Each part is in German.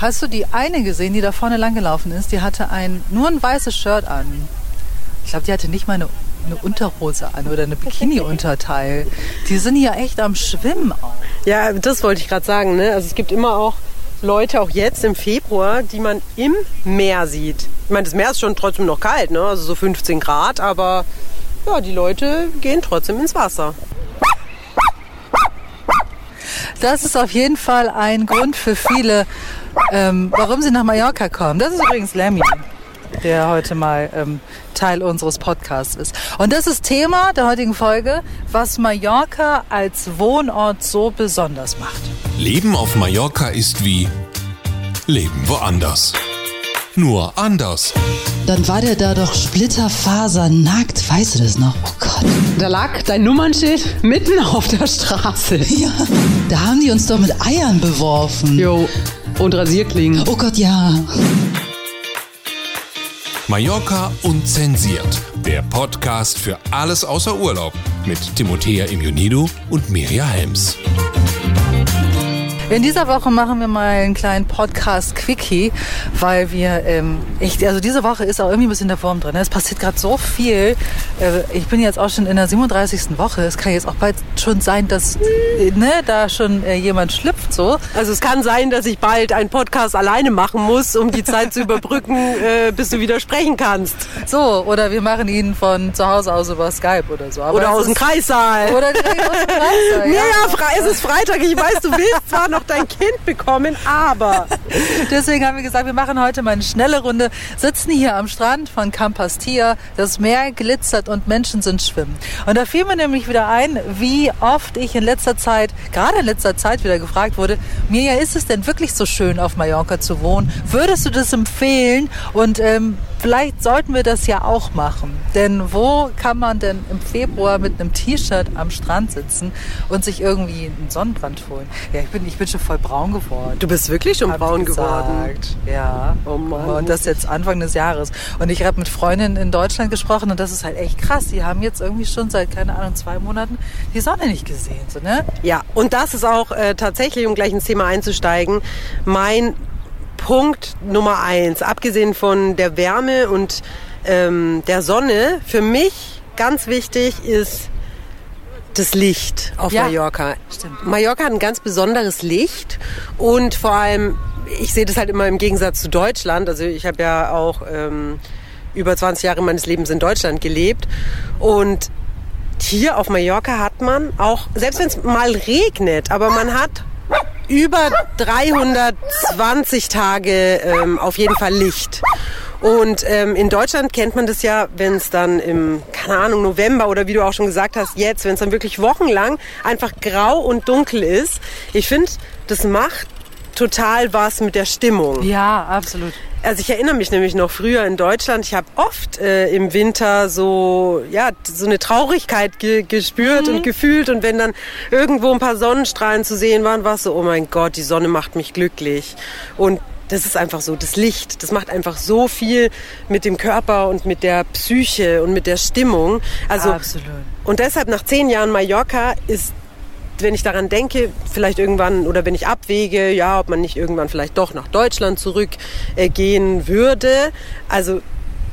Hast du die eine gesehen, die da vorne langgelaufen ist? Die hatte ein, nur ein weißes Shirt an. Ich glaube, die hatte nicht mal eine, eine Unterhose an oder eine Bikini-Unterteil. Die sind ja echt am Schwimmen auch. Ja, das wollte ich gerade sagen. Ne? Also es gibt immer auch Leute, auch jetzt im Februar, die man im Meer sieht. Ich meine, das Meer ist schon trotzdem noch kalt, ne? also so 15 Grad, aber ja, die Leute gehen trotzdem ins Wasser. Das ist auf jeden Fall ein Grund für viele, ähm, warum sie nach Mallorca kommen. Das ist übrigens Lemmy, der heute mal ähm, Teil unseres Podcasts ist. Und das ist Thema der heutigen Folge, was Mallorca als Wohnort so besonders macht. Leben auf Mallorca ist wie Leben woanders. Nur anders. Dann war der da doch splitterfasernackt. Weißt du das noch? Oh Gott. Da lag dein Nummernschild mitten auf der Straße. Ja. Da haben die uns doch mit Eiern beworfen. Jo, und Rasierklingen. Oh Gott, ja. Mallorca unzensiert. Der Podcast für alles außer Urlaub mit Timothea Immunido und Mirja Helms. In dieser Woche machen wir mal einen kleinen Podcast-Quickie, weil wir, ähm, ich, also diese Woche ist auch irgendwie ein bisschen der Form drin. ne? Es passiert gerade so viel. Äh, ich bin jetzt auch schon in der 37. Woche. Es kann jetzt auch bald schon sein, dass äh, ne, da schon äh, jemand schlüpft so. Also es kann sein, dass ich bald einen Podcast alleine machen muss, um die Zeit zu überbrücken, äh, bis du wieder sprechen kannst. So, oder wir machen ihn von zu Hause aus über Skype oder so. Aber Oder aus dem Kreissaal. Oder direkt aus dem Kreissaal, Ja, ja. ja, es ist Freitag. Ich weiß, du willst zwar noch dein Kind bekommen, aber Deswegen haben wir gesagt, wir machen heute mal eine schnelle Runde, sitzen hier am Strand von Campastia, das Meer glitzert und Menschen sind schwimmen. Und da fiel mir nämlich wieder ein, wie oft ich in letzter Zeit, gerade in letzter Zeit wieder gefragt wurde, Mirja, ist es denn wirklich so schön auf Mallorca zu wohnen? Würdest du das empfehlen? Und ähm, vielleicht sollten wir das ja auch machen. Denn wo kann man denn im Februar mit einem T-Shirt am Strand sitzen und sich irgendwie einen Sonnenbrand holen? Ja, ich bin, ich bin schon voll braun geworden. du bist wirklich schon braun geworden. Ja. Oh Mann. Und das jetzt Anfang des Jahres. Und ich habe mit Freundinnen in Deutschland gesprochen und das ist halt echt krass. Die haben jetzt irgendwie schon seit, keine Ahnung, zwei Monaten die Sonne nicht gesehen. So, ne? Ja, und das ist auch äh, tatsächlich, um gleich ins Thema einzusteigen, mein Punkt Nummer eins. Abgesehen von der Wärme und ähm, der Sonne, für mich ganz wichtig ist das Licht auf Ja, Mallorca. stimmt. Mallorca hat ein ganz besonderes Licht und vor allem, ich sehe das halt immer im Gegensatz zu Deutschland. Also ich habe ja auch ähm, über 20 Jahre meines Lebens in Deutschland gelebt und hier auf Mallorca hat man auch, selbst wenn es mal regnet, aber man hat über 320 Tage ähm, auf jeden Fall Licht. Und ähm, in Deutschland kennt man das ja, wenn es dann im, keine Ahnung, November oder wie du auch schon gesagt hast, jetzt, wenn es dann wirklich wochenlang einfach grau und dunkel ist. Ich finde, das macht total was mit der Stimmung. Ja, absolut. Also ich erinnere mich nämlich noch früher in Deutschland, ich habe oft äh, im Winter so, ja, so eine Traurigkeit ge gespürt und gefühlt und wenn dann irgendwo ein paar Sonnenstrahlen zu sehen waren, war es so, oh mein Gott, die Sonne macht mich glücklich. Und das ist einfach so, das Licht, das macht einfach so viel mit dem Körper und mit der Psyche und mit der Stimmung. Also Absolut. und deshalb nach zehn Jahren Mallorca ist, wenn ich daran denke, vielleicht irgendwann oder wenn ich abwäge, ja, ob man nicht irgendwann vielleicht doch nach Deutschland zurückgehen äh, würde. Also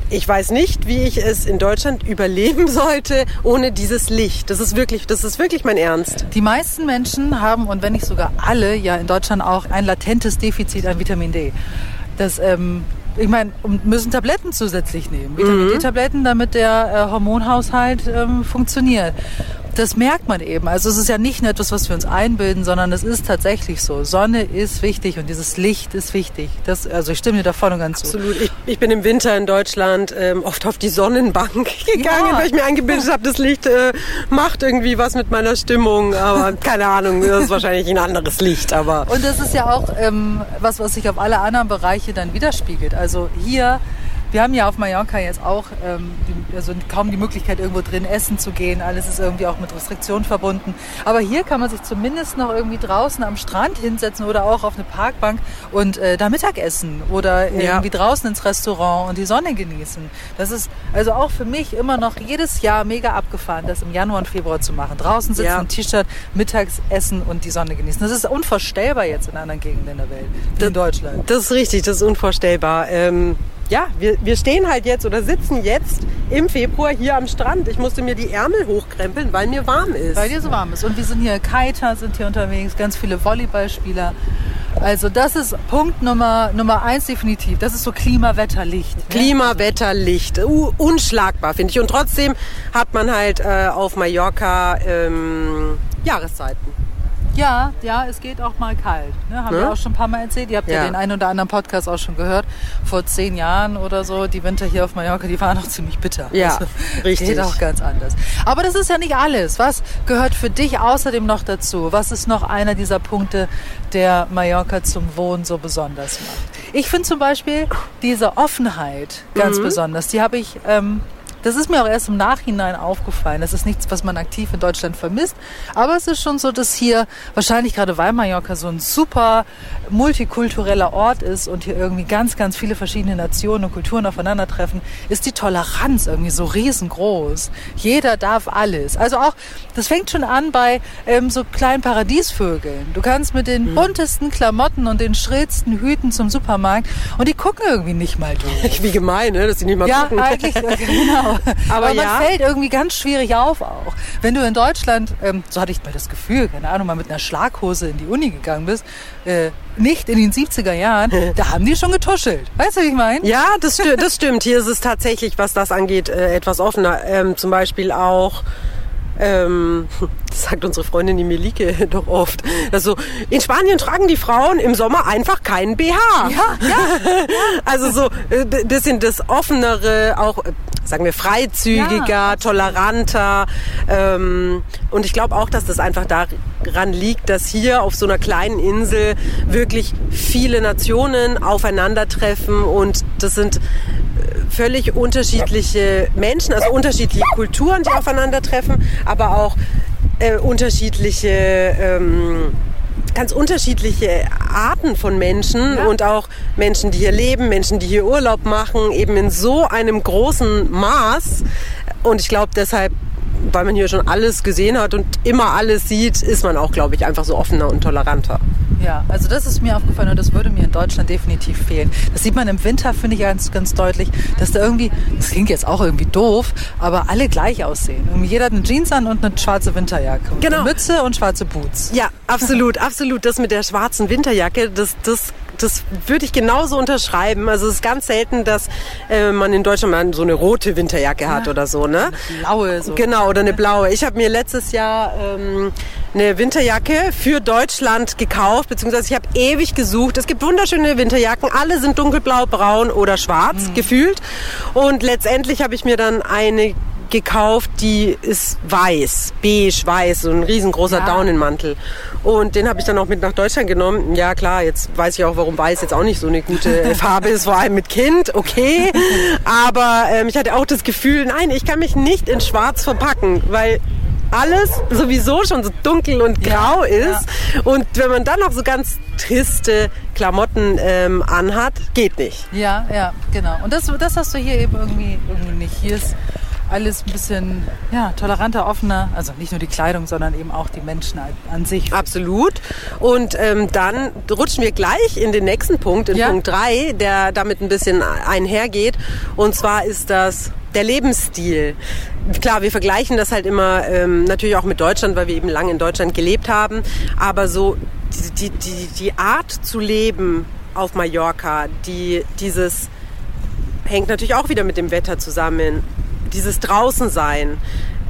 ich weiß nicht, wie ich es in Deutschland überleben sollte ohne dieses Licht. Das ist wirklich, das ist wirklich mein Ernst. Die meisten Menschen haben, und wenn nicht sogar alle, ja in Deutschland auch ein latentes Defizit an Vitamin D. Das, ähm, ich meine, müssen Tabletten zusätzlich nehmen. Vitamin D-Tabletten, damit der äh, Hormonhaushalt ähm, funktioniert. Das merkt man eben. Also es ist ja nicht nur etwas, was wir uns einbilden, sondern es ist tatsächlich so. Sonne ist wichtig und dieses Licht ist wichtig. Das, also ich stimme dir da voll und ganz zu. Absolut. Ich, ich bin im Winter in Deutschland ähm, oft auf die Sonnenbank gegangen, Ja. weil ich mir eingebildet habe, das Licht äh, macht irgendwie was mit meiner Stimmung. Aber keine Ahnung, das ist wahrscheinlich ein anderes Licht. Aber Und das ist ja auch ähm, was, was sich auf alle anderen Bereiche dann widerspiegelt. Also hier Wir haben ja auf Mallorca jetzt auch ähm, die, also kaum die Möglichkeit, irgendwo drin essen zu gehen. Alles ist irgendwie auch mit Restriktionen verbunden. Aber hier kann man sich zumindest noch irgendwie draußen am Strand hinsetzen oder auch auf eine Parkbank und äh, da Mittag essen oder Ja. irgendwie draußen ins Restaurant und die Sonne genießen. Das ist also auch für mich immer noch jedes Jahr mega abgefahren, das im Januar und Februar zu machen. Draußen sitzen, Ja. T-Shirt, mittags essen und die Sonne genießen. Das ist unvorstellbar jetzt in anderen Gegenden der Welt, in Deutschland. Das ist richtig, das ist unvorstellbar. Ähm, ja, wir, wir stehen halt jetzt oder sitzen jetzt im Februar hier am Strand. Ich musste mir die Ärmel hochkrempeln, weil mir warm ist. Weil dir so warm ist. Und wir sind hier, Kiter sind hier unterwegs, ganz viele Volleyballspieler. Also das ist Punkt Nummer, Nummer eins definitiv. Das ist so Klima-Wetter-Licht. ne? Klima, Wetter, Licht. Uh, unschlagbar, finde ich. Und trotzdem hat man halt äh, auf Mallorca ähm, Jahreszeiten. Ja, ja, es geht auch mal kalt. Ne? Haben wir Ne? auch schon ein paar Mal erzählt. Ihr habt ja. Ja. den einen oder anderen Podcast auch schon gehört. Vor zehn Jahren oder so, die Winter hier auf Mallorca, die waren noch ziemlich bitter. Also, Ja, richtig. Geht auch ganz anders. Aber das ist ja nicht alles. Was gehört für dich außerdem noch dazu? Was ist noch einer dieser Punkte, der Mallorca zum Wohnen so besonders macht? Ich finde zum Beispiel diese Offenheit ganz besonders. Die habe ich... Ähm, das ist mir auch erst im Nachhinein aufgefallen. Das ist nichts, was man aktiv in Deutschland vermisst. Aber es ist schon so, dass hier wahrscheinlich gerade weil Mallorca so ein super multikultureller Ort ist und hier irgendwie ganz, ganz viele verschiedene Nationen und Kulturen aufeinandertreffen, ist die Toleranz irgendwie so riesengroß. Jeder darf alles. Also auch, das fängt schon an bei ähm, so kleinen Paradiesvögeln. Du kannst mit den buntesten Klamotten und den schrillsten Hüten zum Supermarkt und die gucken irgendwie nicht mal durch. Wie gemein, ne? dass sie nicht mal Ja, gucken. eigentlich, äh, genau. Aber, man ja. fällt irgendwie ganz schwierig auf auch. Wenn du in Deutschland, ähm, so hatte ich mal das Gefühl, keine Ahnung, mal mit einer Schlaghose in die Uni gegangen bist, äh, nicht in den 70er Jahren, da haben die schon getuschelt. Weißt du, wie ich meine? Ja, das, sti das stimmt. Hier ist es tatsächlich, was das angeht, äh, etwas offener. Ähm, zum Beispiel auch, ähm, das sagt unsere Freundin die Melike doch oft. Also in Spanien tragen die Frauen im Sommer einfach keinen BH. Ja, ja. Also so äh, das sind das offenere, auch äh, sagen wir freizügiger, Ja, toleranter. Ähm, und ich glaube auch, dass das einfach daran liegt, dass hier auf so einer kleinen Insel wirklich viele Nationen aufeinandertreffen und das sind äh, völlig unterschiedliche Menschen, also unterschiedliche Kulturen, die aufeinandertreffen, aber auch äh, unterschiedliche ähm, ganz unterschiedliche Arten von Menschen Ja. und auch Menschen, die hier leben, Menschen, die hier Urlaub machen, eben in so einem großen Maß. Und ich glaube deshalb, weil man hier schon alles gesehen hat und immer alles sieht, ist man auch, glaube ich, einfach so offener und toleranter. Ja, also das ist mir aufgefallen und das würde mir in Deutschland definitiv fehlen. Das sieht man im Winter, finde ich ganz, ganz deutlich, dass da irgendwie, das klingt jetzt auch irgendwie doof, aber alle gleich aussehen. Irgendwie jeder hat eine Jeans an und eine schwarze Winterjacke. Und Genau. Eine Mütze und schwarze Boots. Ja, absolut, absolut. Das mit der schwarzen Winterjacke, das, das, das würde ich genauso unterschreiben. Also es ist ganz selten, dass äh, man in Deutschland mal so eine rote Winterjacke hat oder so, ne? Blaue, so. Genau, oder eine blaue. Ich habe mir letztes Jahr ähm, eine Winterjacke für Deutschland gekauft, beziehungsweise ich habe ewig gesucht. Es gibt wunderschöne Winterjacken, alle sind dunkelblau, braun oder schwarz gefühlt. Und letztendlich habe ich mir dann eine gekauft, die ist weiß, beige, weiß, so ein riesengroßer Ja. Daunenmantel. Und den habe ich dann auch mit nach Deutschland genommen. Ja klar, jetzt weiß ich auch, warum weiß jetzt auch nicht so eine gute Farbe ist, vor allem mit Kind, okay. Aber ähm, ich hatte auch das Gefühl, nein, ich kann mich nicht in schwarz verpacken, weil alles sowieso schon so dunkel und grau ist. Und wenn man dann noch so ganz triste Klamotten ähm, anhat, geht nicht. Ja, ja, genau. Und das, das hast du hier eben irgendwie, irgendwie nicht. Hier ist alles ein bisschen ja, toleranter, offener. Also nicht nur die Kleidung, sondern eben auch die Menschen an sich. Absolut. Und ähm, dann rutschen wir gleich in den nächsten Punkt, in Ja. Punkt 3, der damit ein bisschen einhergeht. Und zwar ist das der Lebensstil. Klar, wir vergleichen das halt immer ähm, natürlich auch mit Deutschland, weil wir eben lange in Deutschland gelebt haben. Aber so die, die, die, Art zu leben auf Mallorca, die, dieses hängt natürlich auch wieder mit dem Wetter zusammen. Dieses Draußensein,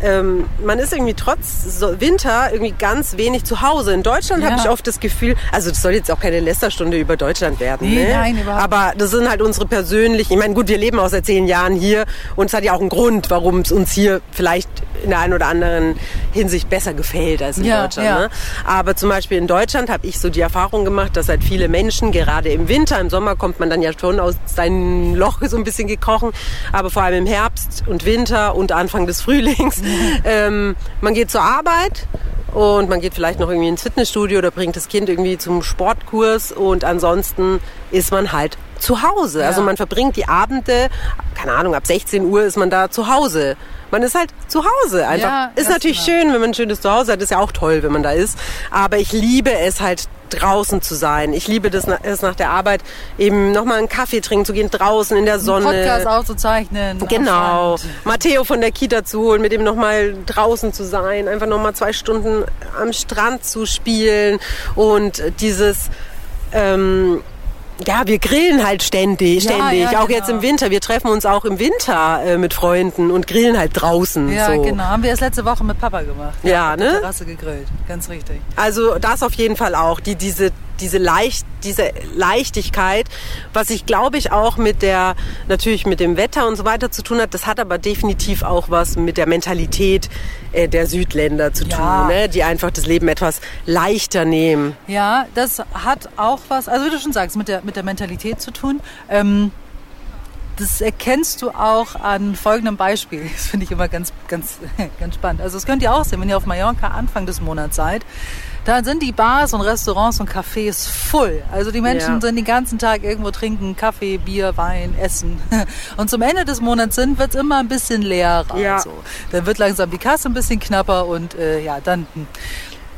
ähm, man ist irgendwie trotz Winter irgendwie ganz wenig zu Hause. In Deutschland Ja. habe ich oft das Gefühl, also das soll jetzt auch keine Lästerstunde über Deutschland werden. Nee, ne? nein, überhaupt Aber das sind halt unsere persönlichen, ich meine, gut, wir leben auch seit zehn Jahren hier und es hat ja auch einen Grund, warum es uns hier vielleicht in der einen oder anderen Hinsicht besser gefällt als in Ja, Deutschland. ja. Ne? Aber zum Beispiel in Deutschland habe ich so die Erfahrung gemacht, dass halt viele Menschen, gerade im Winter, im Sommer kommt man dann ja schon aus seinem Loch so ein bisschen gekrochen, aber vor allem im Herbst und Winter und Anfang des Frühlings, ähm, man geht zur Arbeit und man geht vielleicht noch irgendwie ins Fitnessstudio oder bringt das Kind irgendwie zum Sportkurs und ansonsten ist man halt zu Hause. Also man verbringt die Abende, keine Ahnung, ab 16 Uhr ist man da zu Hause. Man ist halt zu Hause einfach. Ja, ist natürlich genau. schön, wenn man ein schönes Zuhause hat. Ist ja auch toll, wenn man da ist. Aber ich liebe es halt draußen zu sein. Ich liebe das, es nach der Arbeit eben nochmal einen Kaffee trinken zu gehen, draußen in der Sonne. Podcast aufzuzeichnen. Genau. Matteo von der Kita zu holen, mit ihm nochmal draußen zu sein, einfach nochmal zwei Stunden am Strand zu spielen und dieses, ähm, ja, wir grillen halt ständig, Ja, ständig. ja, auch genau. jetzt im Winter. Wir treffen uns auch im Winter äh, mit Freunden und grillen halt draußen. Ja, so. genau. Haben wir erst letzte Woche mit Papa gemacht. Ja, der ne? Terrasse gegrillt. Ganz richtig. Also das auf jeden Fall auch, die, diese, diese, leicht, diese Leichtigkeit, was ich glaube ich auch mit der, natürlich mit dem Wetter und so weiter zu tun hat, das hat aber definitiv auch was mit der Mentalität äh, der Südländer zu Ja. tun, ne? die einfach das Leben etwas leichter nehmen. Ja, das hat auch was, also wie du schon sagst, mit der, mit der Mentalität zu tun. Ähm, das erkennst du auch an folgendem Beispiel. Das finde ich immer ganz, ganz, ganz spannend. Also das könnt ihr auch sehen, wenn ihr auf Mallorca Anfang des Monats seid. Da sind die Bars und Restaurants und Cafés voll. Also die Menschen Ja. sind den ganzen Tag irgendwo trinken, Kaffee, Bier, Wein, Essen. Und zum Ende des Monats sind, wird es immer ein bisschen leerer. Ja. So. Dann wird langsam die Kasse ein bisschen knapper und äh, ja, dann hm.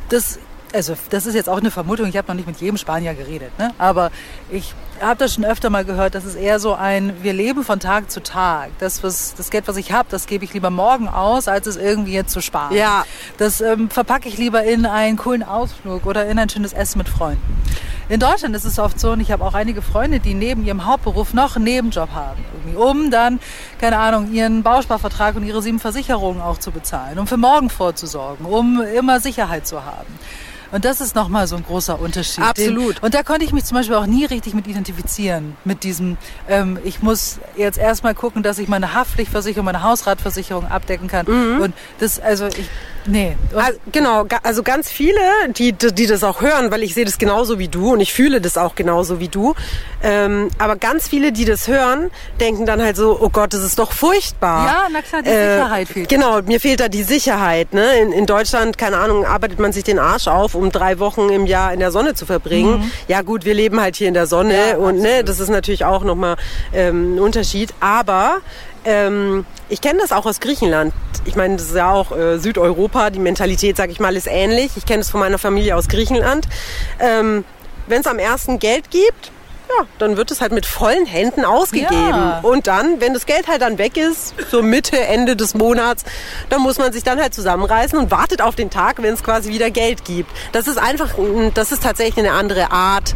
das, also das ist jetzt auch eine Vermutung, ich habe noch nicht mit jedem Spanier geredet, ne? aber ich habe das schon öfter mal gehört, das ist eher so ein, wir leben von Tag zu Tag. Das, was, das Geld, was ich habe, das gebe ich lieber morgen aus, als es irgendwie jetzt zu sparen. Ja. Das ähm, verpacke ich lieber in einen coolen Ausflug oder in ein schönes Essen mit Freunden. In Deutschland ist es oft so, und ich habe auch einige Freunde, die neben ihrem Hauptberuf noch einen Nebenjob haben, irgendwie, um dann, keine Ahnung, ihren Bausparvertrag und ihre sieben Versicherungen auch zu bezahlen, um für morgen vorzusorgen, um immer Sicherheit zu haben. Und das ist nochmal so ein großer Unterschied. Absolut. Den, und da konnte ich mich zum Beispiel auch nie richtig mit identifizieren. Mit diesem, ähm, ich muss jetzt erstmal gucken, dass ich meine Haftpflichtversicherung, meine Hausratversicherung abdecken kann. Und das, also ich, nee. Also, genau, also ganz viele, die, die das auch hören, weil ich sehe das genauso wie du und ich fühle das auch genauso wie du. Ähm, aber ganz viele, die das hören, denken dann halt so, oh Gott, das ist doch furchtbar. Äh, Ja, na klar, die Sicherheit fehlt. Genau, mir fehlt da die Sicherheit. Ne? In, in Deutschland, keine Ahnung, arbeitet man sich den Arsch auf, um drei Wochen im Jahr in der Sonne zu verbringen. Ja gut, wir leben halt hier in der Sonne Mhm. Ja, und ne, das ist natürlich auch nochmal ähm, ein Unterschied. Aber ähm, ich kenne das auch aus Griechenland. Ich meine, das ist ja auch äh, Südeuropa. Die Mentalität, sag ich mal, ist ähnlich. Ich kenne es von meiner Familie aus Griechenland. Ähm, Wenn es am ersten Geld gibt, ja, dann wird es halt mit vollen Händen ausgegeben. Ja. Und dann, wenn das Geld halt dann weg ist, so Mitte, Ende des Monats, dann muss man sich dann halt zusammenreißen und wartet auf den Tag, wenn es quasi wieder Geld gibt. Das ist einfach, das ist tatsächlich eine andere Art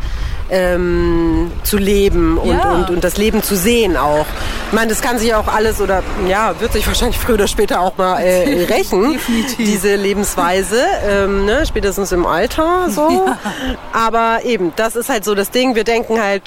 ähm, zu leben und, Ja. und, und das Leben zu sehen auch. Ich meine, das kann sich auch alles oder ja, wird sich wahrscheinlich früher oder später auch mal äh, rächen, diese Lebensweise, ähm, ne, spätestens im Alter so. Aber eben, das ist halt so das Ding, wir denken halt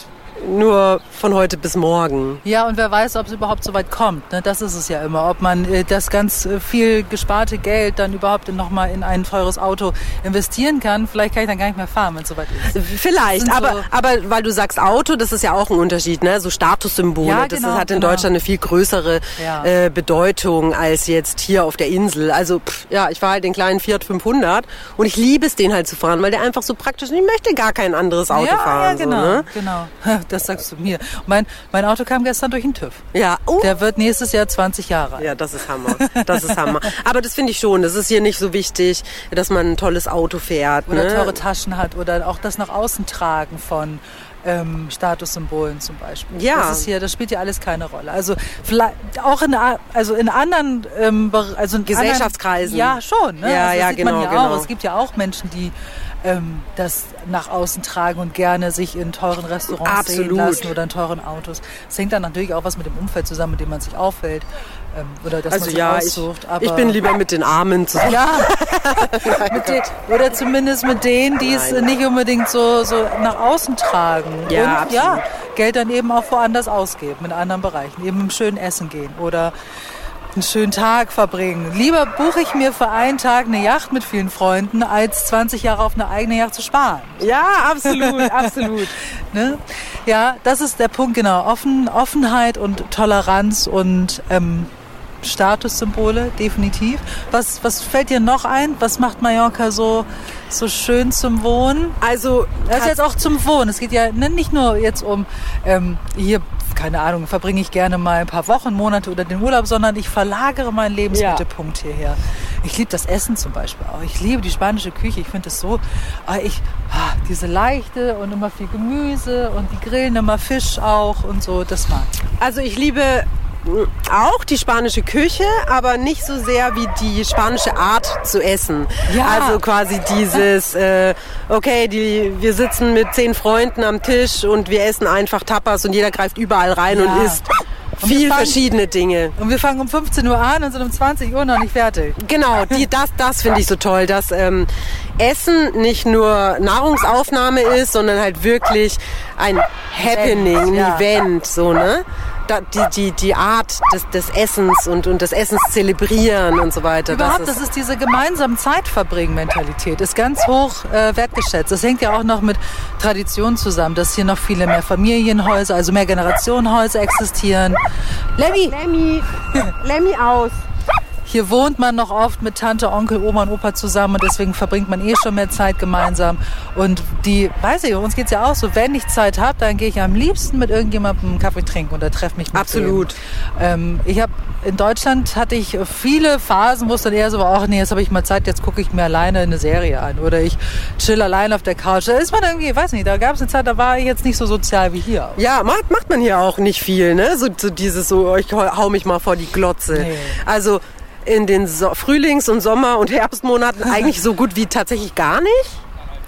nur von heute bis morgen. Ja, und wer weiß, ob es überhaupt so weit kommt. Ne? Das ist es ja immer. Ob man äh, das ganz äh, viel gesparte Geld dann überhaupt nochmal in ein teures Auto investieren kann. Vielleicht kann ich dann gar nicht mehr fahren, wenn es soweit ist. Vielleicht, sind aber, so- aber weil du sagst Auto, das ist ja auch ein Unterschied, ne? So Statussymbole, Ja, das genau, ist, hat in genau. Deutschland eine viel größere Ja. äh, Bedeutung als jetzt hier auf der Insel. Also pff, ja, ich fahre halt den kleinen Fiat 500 und ich liebe es, den halt zu fahren, weil der einfach so praktisch ist. Ich möchte gar kein anderes Auto ja, fahren. ja, genau, So, ne? genau. Das sagst du mir. Mein, mein Auto kam gestern durch den TÜV. Ja, oh. Der wird nächstes Jahr 20 Jahre alt. Ja, das ist Hammer. Das ist Hammer. Aber das finde ich schon. Das ist hier nicht so wichtig, dass man ein tolles Auto fährt. Oder ne? teure Taschen hat oder auch das nach außen tragen von ähm, Statussymbolen zum Beispiel. Ja. Das ist hier, das spielt ja alles keine Rolle. Also vielleicht auch in, also in anderen ähm, also in Gesellschaftskreisen. Anderen, ja, schon. Ne? Ja, also das ja, sieht genau, man ja genau. auch. Es gibt ja auch Menschen, die ähm, das nach außen tragen und gerne sich in teuren Restaurants Absolut. sehen lassen oder in teuren Autos. Das hängt dann natürlich auch was mit dem Umfeld zusammen, mit dem man sich auffällt oder das Also man sich ja, ich, aussucht. Aber ich bin lieber mit den Armen zusammen. ja, mit den, oder zumindest mit denen, die es nicht unbedingt so, so nach außen tragen. Ja, und ja, Geld dann eben auch woanders ausgeben, in anderen Bereichen. Eben im schönen Essen gehen oder einen schönen Tag verbringen. Lieber buche ich mir für einen Tag eine Yacht mit vielen Freunden, als 20 Jahre auf eine eigene Yacht zu sparen. Ja, absolut, absolut. Ne? Ja, das ist der Punkt, genau. Offen, Offenheit und Toleranz und ähm, Statussymbole, definitiv. Was, was fällt dir noch ein? Was macht Mallorca so, so schön zum Wohnen? Also, Das ist jetzt auch zum Wohnen. Es geht ja ne, nicht nur jetzt um ähm, hier, keine Ahnung, verbringe ich gerne mal ein paar Wochen, Monate oder den Urlaub, sondern ich verlagere meinen Lebensmittelpunkt hierher. Ich liebe das Essen zum Beispiel auch. Ich liebe die spanische Küche. Ich finde es so, ah, ich, ah, diese leichte und immer viel Gemüse und die grillen immer Fisch auch und so. Das mag ich. Also ich liebe auch die spanische Küche, aber nicht so sehr wie die spanische Art zu essen. Ja. Also quasi dieses, äh, okay, die, wir sitzen mit zehn Freunden am Tisch und wir essen einfach Tapas und jeder greift überall rein Ja. und isst viel fangen- verschiedene Dinge. Und wir fangen um 15 Uhr an und sind um 20 Uhr noch nicht fertig. Genau, die, das, das finde ich so toll, dass ähm, Essen nicht nur Nahrungsaufnahme ist, sondern halt wirklich ein Happening, ein ja. Event, so ne? Die, die, die Art des, des Essens und, und des Essens zelebrieren und so weiter. Überhaupt, das das ist diese gemeinsame Zeitverbringen-Mentalität, ist ganz hoch äh, wertgeschätzt. Das hängt ja auch noch mit Tradition zusammen, dass hier noch viele mehr Familienhäuser, also mehr Generationenhäuser existieren. Lemmy, Lemmy, Lemmy aus. Hier wohnt man noch oft mit Tante, Onkel, Oma und Opa zusammen und deswegen verbringt man eh schon mehr Zeit gemeinsam. Und die, weiß ich, uns geht's ja auch so, wenn ich Zeit habe, dann gehe ich am liebsten mit irgendjemandem einen Kaffee trinken oder treffe mich mit Absolut. Ähm, ich habe in Deutschland hatte ich viele Phasen, wo es dann eher so war, ach nee, jetzt habe ich mal Zeit, jetzt gucke ich mir alleine eine Serie an oder ich chill allein auf der Couch. Da ist man irgendwie, weiß nicht, da gab es eine Zeit, da war ich jetzt nicht so sozial wie hier. Ja, macht, macht man hier auch nicht viel, ne? So, so dieses so, ich hau mich mal vor die Glotze. Nee. Also in den so Frühlings- und Sommer- und Herbstmonaten eigentlich so gut wie tatsächlich gar nicht.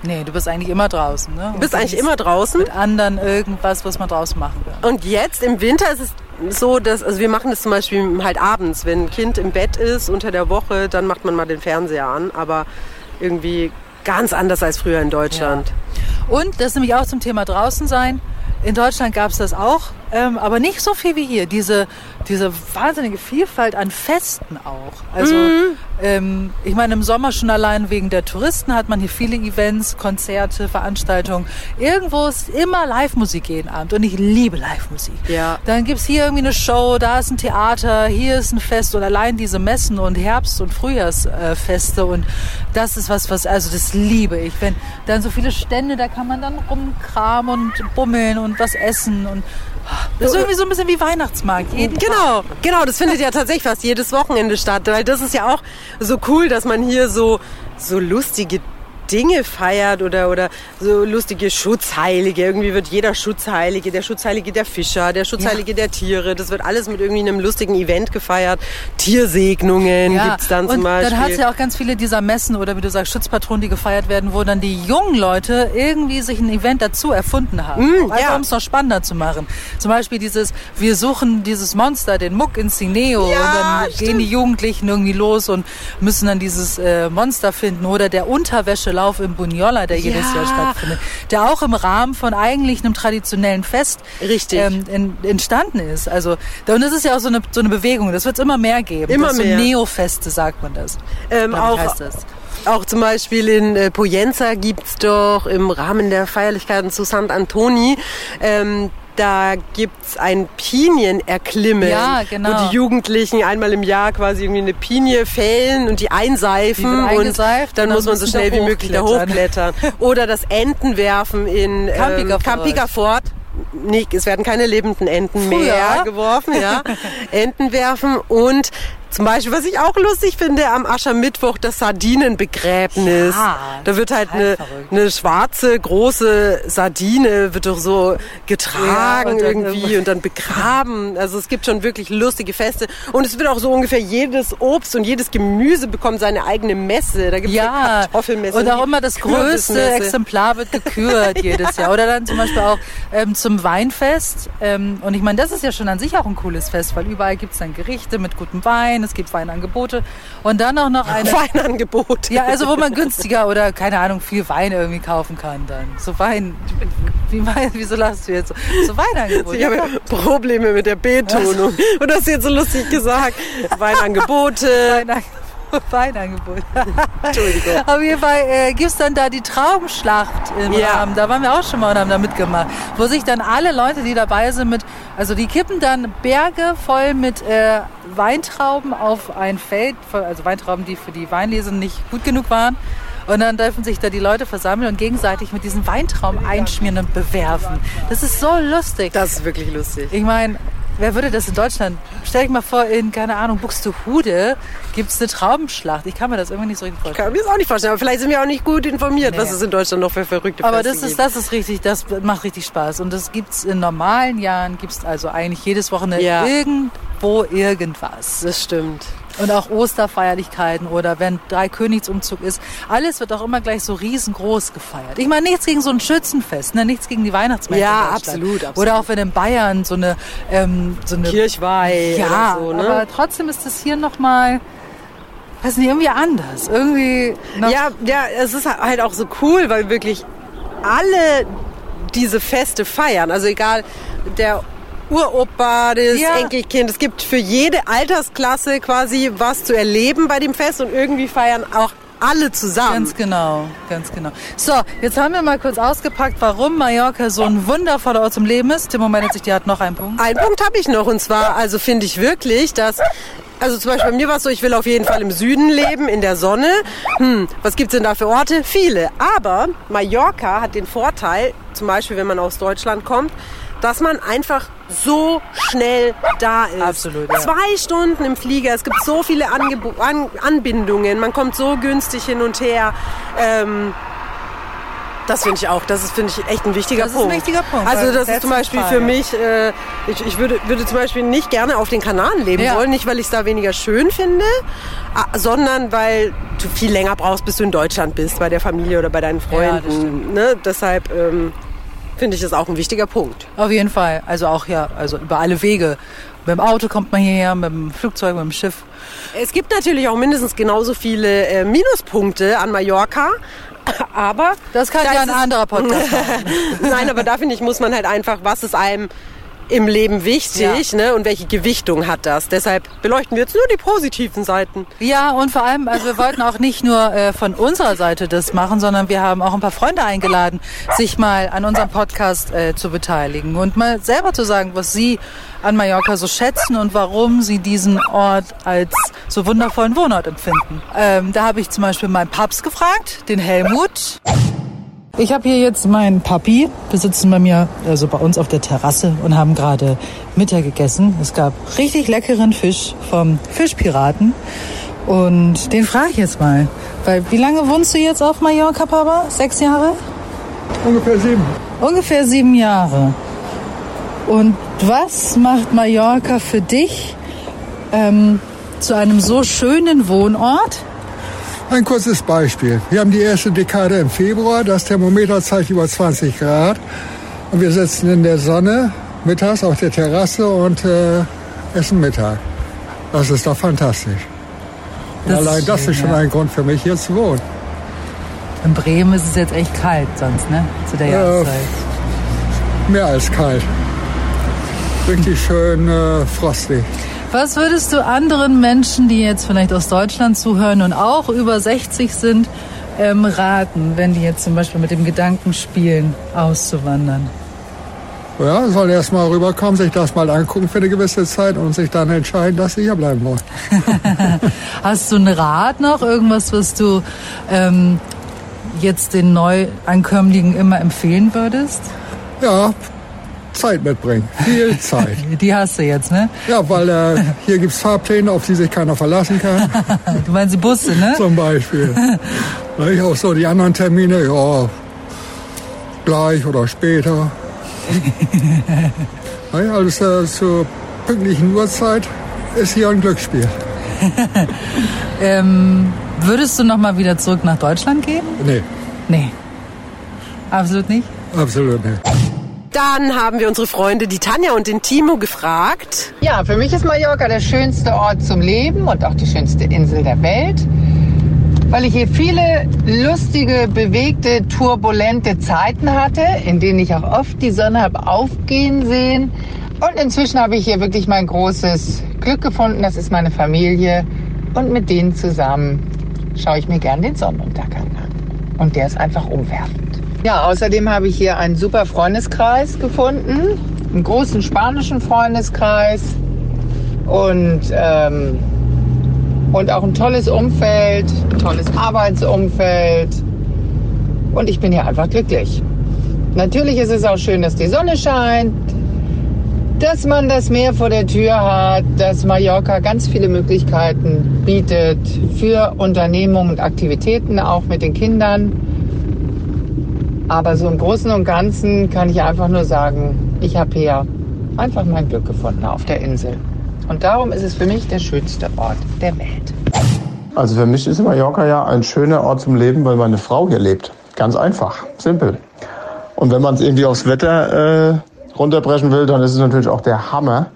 Nee, du bist eigentlich immer draußen. Ne? Du bist eigentlich immer draußen. mit anderen irgendwas, was man draußen machen will. Und jetzt im Winter ist es so, dass, also wir machen das zum Beispiel halt abends, wenn ein Kind im Bett ist unter der Woche, dann macht man mal den Fernseher an, aber irgendwie ganz anders als früher in Deutschland. Und das ist nämlich auch zum Thema draußen sein. In Deutschland gab es das auch, ähm, aber nicht so viel wie hier. Diese, diese wahnsinnige Vielfalt an Festen auch. Also ähm, ich meine, im Sommer schon allein wegen der Touristen hat man hier viele Events, Konzerte, Veranstaltungen. Irgendwo ist immer Live-Musik jeden Abend und ich liebe Live-Musik. Ja. Dann gibt's hier irgendwie eine Show, da ist ein Theater, hier ist ein Fest und allein diese Messen und Herbst- und Frühjahrsfeste und das ist was, was, also das liebe ich. Wenn dann so viele Stände, da kann man dann rumkramen und bummeln und was essen und das ist irgendwie so ein bisschen wie Weihnachtsmarkt. Jeden Genau, genau, das findet ja tatsächlich fast jedes Wochenende statt, weil das ist ja auch so cool, dass man hier so, so lustige Dinge feiert oder, oder so lustige Schutzheilige. Irgendwie wird jeder Schutzheilige, der Schutzheilige der Fischer, der Schutzheilige der Tiere, das wird alles mit irgendwie einem lustigen Event gefeiert. Tiersegnungen gibt's dann zum und Beispiel. dann hat es ja auch ganz viele dieser Messen oder wie du sagst, Schutzpatronen, die gefeiert werden, wo dann die jungen Leute irgendwie sich ein Event dazu erfunden haben. Mm, einfach ja. um es noch spannender zu machen. Zum Beispiel dieses, wir suchen dieses Monster, den Muck in Cineo. Ja, und dann stimmt. gehen die Jugendlichen irgendwie los und müssen dann dieses äh, Monster finden. Oder der Unterwäschelauf im Bunyola, der jedes Ja. Jahr stattfindet. Der auch im Rahmen von eigentlich einem traditionellen Fest ähm, in, entstanden ist. Also, und das ist ja auch so eine, so eine Bewegung. Das wird es immer mehr geben. Immer das mehr. So Neofeste sagt man das. Ähm, auch, heißt das. auch zum Beispiel in äh, Poyenza gibt's doch im Rahmen der Feierlichkeiten zu Sant Antoni, ähm, da gibt's ein Pinienerklimmen, Ja, genau. wo die Jugendlichen einmal im Jahr quasi irgendwie eine Pinie fällen und die einseifen Die und dann dann muss man so schnell wie möglich da hochklettern. Oder das Entenwerfen in ähm, Campiger Fort. Campiger Fort. Nee, es werden keine lebenden Enten Früher. mehr geworfen, ja. Enten werfen und Zum Beispiel, was ich auch lustig finde, am Aschermittwoch das Sardinenbegräbnis. Ja, da wird halt eine, eine schwarze, große Sardine, wird doch so getragen Ja, und dann irgendwie und dann begraben. Also es gibt schon wirklich lustige Feste. Und es wird auch so ungefähr jedes Obst und jedes Gemüse bekommt seine eigene Messe. Da gibt es eine Ja, Kartoffelmesse. und auch immer das größte. Exemplar wird gekürt jedes Jahr. Oder dann zum Beispiel auch ähm, zum Weinfest. Ähm, und ich meine, das ist ja schon an sich auch ein cooles Fest, weil überall gibt es dann Gerichte mit gutem Wein, es gibt Weinangebote und dann auch noch eine... Weinangebot. Ja, also wo man günstiger oder keine Ahnung viel Wein irgendwie kaufen kann dann. So Wein, wie Wein, wieso lachst du jetzt so? So Weinangebote. Ich habe Probleme mit der B-Tonung. Und das hast du jetzt so lustig gesagt. Weinangebote. Weinangebot. Weinangebot. Entschuldigung. Auf jeden Fall äh, gibt es dann da die Traubenschlacht im Ja. Rahmen. Da waren wir auch schon mal und haben da mitgemacht. Wo sich dann alle Leute, die dabei sind, mit, also die kippen dann Berge voll mit äh, Weintrauben auf ein Feld, also Weintrauben, die für die Weinlese nicht gut genug waren. Und dann dürfen sich da die Leute versammeln und gegenseitig mit diesen Weintrauben einschmieren und bewerfen. Das ist so lustig. Das ist wirklich lustig. Ich meine, wer würde das in Deutschland? Stell dich mal vor, in, keine Ahnung, Buxtehude gibt es eine Traubenschlacht. Ich kann mir das irgendwie nicht so richtig vorstellen. Kann mir das auch nicht vorstellen. Aber vielleicht sind wir auch nicht gut informiert, Nee. was es in Deutschland noch für verrückte Aber Feste das ist, gibt. das ist richtig, das macht richtig Spaß. Und das gibt's in normalen Jahren, gibt's also eigentlich jedes Wochenende Ja. irgendwo irgendwas. Das stimmt. Und auch Osterfeierlichkeiten oder wenn Dreikönigsumzug ist. Alles wird auch immer gleich so riesengroß gefeiert. Ich meine, nichts gegen so ein Schützenfest, ne? nichts gegen die Weihnachtsmärkte. Ja, absolut, absolut. Oder auch wenn in Bayern so eine, ähm, so eine Kirchweih ja, oder so, ne? aber trotzdem ist das hier nochmal, weiß nicht, irgendwie anders. Irgendwie Ja, ja, es ist halt auch so cool, weil wirklich alle diese Feste feiern. Also egal, der Uropa, das Ja. Enkelkind. Es gibt für jede Altersklasse quasi was zu erleben bei dem Fest und irgendwie feiern auch alle zusammen. Ganz genau, ganz genau. So, jetzt haben wir mal kurz ausgepackt, warum Mallorca so ein wundervoller Ort zum Leben ist. Timo meldet sich, die hat noch einen Punkt. Einen Punkt habe ich noch und zwar, also finde ich wirklich, dass also zum Beispiel bei mir war es so, ich will auf jeden Fall im Süden leben, in der Sonne. Hm, was gibt's denn da für Orte? Viele. Aber Mallorca hat den Vorteil, zum Beispiel wenn man aus Deutschland kommt, dass man einfach so schnell da ist. Absolut, ja. Zwei Stunden im Flieger, es gibt so viele Angebo An Anbindungen, man kommt so günstig hin und her. Ähm, das finde ich auch, das ist, finde ich, echt ein wichtiger Das ist ein Punkt. wichtiger Punkt, Also das ist zum Beispiel zentral, für ja. mich, äh, ich, ich würde, würde zum Beispiel nicht gerne auf den Kanaren leben Ja. wollen, nicht weil ich es da weniger schön finde, sondern weil du viel länger brauchst, bis du in Deutschland bist, bei der Familie oder bei deinen Ja, das Freunden. stimmt. ne? Deshalb ähm, finde ich das auch ein wichtiger Punkt. Auf jeden Fall. Also auch ja, also über alle Wege. Mit dem Auto kommt man hierher, mit dem Flugzeug, mit dem Schiff. Es gibt natürlich auch mindestens genauso viele äh, Minuspunkte an Mallorca, aber Das kann da ja ein es- anderer Podcast machen. Nein, aber da finde ich, muss man halt einfach, was ist einem im Leben wichtig ne? und welche Gewichtung hat das. Deshalb beleuchten wir jetzt nur die positiven Seiten. Ja, und vor allem, also wir wollten auch nicht nur äh, von unserer Seite das machen, sondern wir haben auch ein paar Freunde eingeladen, sich mal an unserem Podcast äh, zu beteiligen und mal selber zu sagen, was sie an Mallorca so schätzen und warum sie diesen Ort als so wundervollen Wohnort empfinden. Ähm, da habe ich zum Beispiel meinen Papst gefragt, den Helmut. Ich habe hier jetzt meinen Papi. Wir sitzen bei mir, also bei uns auf der Terrasse und haben gerade Mittag gegessen. Es gab richtig leckeren Fisch vom Fischpiraten. Und den frage ich jetzt mal. Weil, wie lange wohnst du jetzt auf Mallorca, Papa? Sechs Jahre? Ungefähr sieben. Ungefähr sieben Jahre. Und was macht Mallorca für dich ähm, zu einem so schönen Wohnort? Ein kurzes Beispiel. Wir haben die erste Dekade im Februar. Das Thermometer zeigt über 20 Grad. Und wir sitzen in der Sonne mittags auf der Terrasse und äh, essen Mittag. Das ist doch fantastisch. Das ist allein das schön, ist schon ja. ein Grund für mich, hier zu wohnen. In Bremen ist es jetzt echt kalt sonst, ne? Zu der Äh, Jahreszeit. Mehr als kalt. Richtig schön äh, frostig. Was würdest du anderen Menschen, die jetzt vielleicht aus Deutschland zuhören und auch über 60 sind, ähm, raten, wenn die jetzt zum Beispiel mit dem Gedanken spielen, auszuwandern? Ja, sollen erst mal rüberkommen, sich das mal angucken für eine gewisse Zeit und sich dann entscheiden, dass sie hier bleiben wollen. Hast du einen Rat noch? Irgendwas, was du ähm, jetzt den Neuankömmlingen immer empfehlen würdest? Ja, Zeit mitbringen. Viel Zeit. Die hast du jetzt, ne? Ja, weil äh, hier gibt's Fahrpläne, auf die sich keiner verlassen kann. Du meinst die Busse, ne? Zum Beispiel. Nicht? Auch so die anderen Termine, ja, gleich oder später. Nicht? Also äh, zur pünktlichen Uhrzeit ist hier ein Glücksspiel. Ähm, würdest du noch mal wieder zurück nach Deutschland gehen? Nee, Nee. Absolut nicht? absolut nicht. Dann haben wir unsere Freunde, die Tanja und den Timo, gefragt. Ja, für mich ist Mallorca der schönste Ort zum Leben und auch die schönste Insel der Welt, weil ich hier viele lustige, bewegte, turbulente Zeiten hatte, in denen ich auch oft die Sonne habe aufgehen sehen. Und inzwischen habe ich hier wirklich mein großes Glück gefunden, das ist meine Familie. Und mit denen zusammen schaue ich mir gern den Sonnenuntergang an. Und der ist einfach umwerfend. Ja, außerdem habe ich hier einen super Freundeskreis gefunden, einen großen spanischen Freundeskreis und, ähm, und auch ein tolles Umfeld, ein tolles Arbeitsumfeld. Und ich bin hier einfach glücklich. Natürlich ist es auch schön, dass die Sonne scheint, dass man das Meer vor der Tür hat, dass Mallorca ganz viele Möglichkeiten bietet für Unternehmungen und Aktivitäten, auch mit den Kindern. Aber so im Großen und Ganzen kann ich einfach nur sagen, ich habe hier einfach mein Glück gefunden auf der Insel. Und darum ist es für mich der schönste Ort der Welt. Also für mich ist Mallorca ja ein schöner Ort zum Leben, weil meine Frau hier lebt. Ganz einfach, simpel. Und wenn man es irgendwie aufs Wetter äh, runterbrechen will, dann ist es natürlich auch der Hammer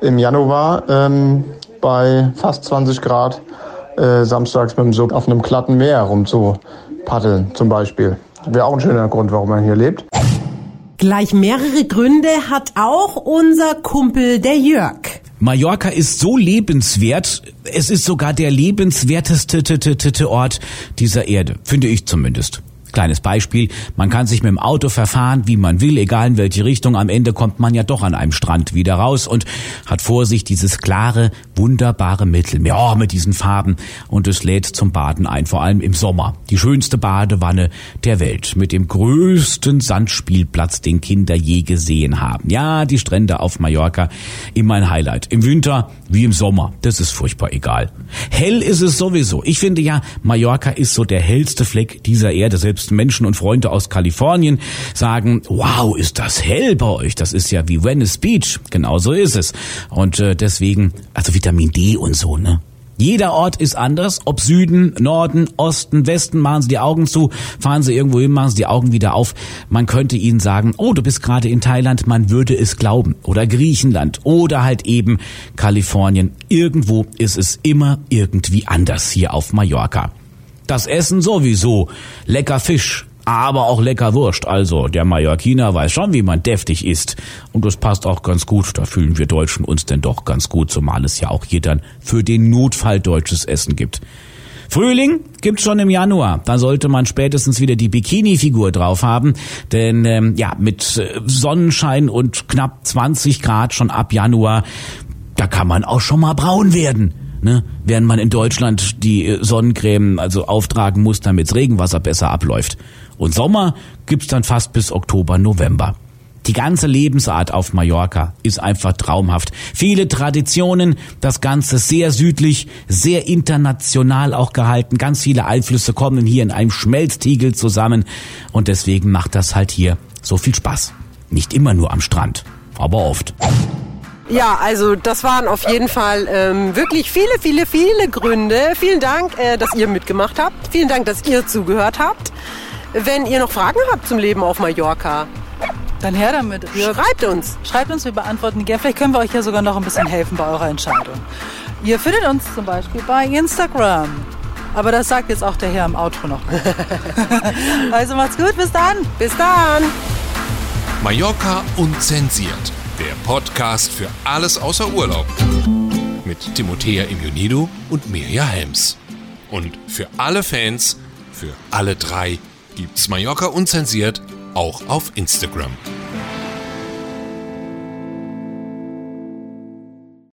im Januar ähm, bei fast 20 Grad äh, samstags mit dem Sub auf einem glatten Meer rumzupaddeln zum Beispiel. Wäre auch ein schöner Grund, warum man hier lebt. Gleich mehrere Gründe hat auch unser Kumpel der Jörg. Mallorca ist so lebenswert, es ist sogar der lebenswerteste Ort dieser Erde, finde ich zumindest. Kleines Beispiel, man kann sich mit dem Auto verfahren, wie man will, egal in welche Richtung, am Ende kommt man ja doch an einem Strand wieder raus und hat vor sich dieses klare, wunderbare Mittelmeer, oh, mit diesen Farben und es lädt zum Baden ein, vor allem im Sommer. Die schönste Badewanne der Welt mit dem größten Sandspielplatz, den Kinder je gesehen haben. Ja, die Strände auf Mallorca, immer ein Highlight. Im Winter wie im Sommer, das ist furchtbar egal. Hell ist es sowieso. Ich finde ja, Mallorca ist so der hellste Fleck dieser Erde. Selbst Menschen und Freunde aus Kalifornien sagen, wow, ist das hell bei euch. Das ist ja wie Venice Beach. Genau so ist es. Und äh, deswegen, also Vitamin D und so, ne? Jeder Ort ist anders, ob Süden, Norden, Osten, Westen, machen Sie die Augen zu, fahren Sie irgendwo hin, machen Sie die Augen wieder auf. Man könnte Ihnen sagen, oh, du bist gerade in Thailand, man würde es glauben. Oder Griechenland oder halt eben Kalifornien. Irgendwo ist es immer irgendwie anders hier auf Mallorca. Das Essen sowieso. Lecker Fisch, aber auch lecker Wurst. Also, der Mallorquiner weiß schon, wie man deftig isst. Und das passt auch ganz gut. Da fühlen wir Deutschen uns denn doch ganz gut, zumal es ja auch hier dann für den Notfall deutsches Essen gibt. Frühling gibt's schon im Januar. Da sollte man spätestens wieder die Bikini-Figur drauf haben, denn ähm, ja mit äh, Sonnenschein und knapp 20 Grad schon ab Januar, da kann man auch schon mal braun werden. Ne? Während man in Deutschland die äh, Sonnencreme also auftragen muss, damit's Regenwasser besser abläuft. Und Sommer gibt's dann fast bis Oktober, November. Die ganze Lebensart auf Mallorca ist einfach traumhaft. Viele Traditionen, das Ganze sehr südlich, sehr international auch gehalten. Ganz viele Einflüsse kommen hier in einem Schmelztiegel zusammen und deswegen macht das halt hier so viel Spaß. Nicht immer nur am Strand, aber oft. Ja, also das waren auf jeden Fall ähm, wirklich viele, viele, viele Gründe. Vielen Dank, äh, dass ihr mitgemacht habt. Vielen Dank, dass ihr zugehört habt. Wenn ihr noch Fragen habt zum Leben auf Mallorca, Dann her damit. Wir, schreibt uns. schreibt uns, wir beantworten gerne. Vielleicht können wir euch ja sogar noch ein bisschen helfen bei eurer Entscheidung. Ihr findet uns zum Beispiel bei Instagram. Aber das sagt jetzt auch der Herr im Outro noch. also macht's gut, bis dann. Bis dann. Mallorca unzensiert. Der Podcast für alles außer Urlaub. Mit Timothea Immunido und Mirja Helms. Und für alle Fans, für alle drei, gibt's Mallorca unzensiert auch auf Instagram.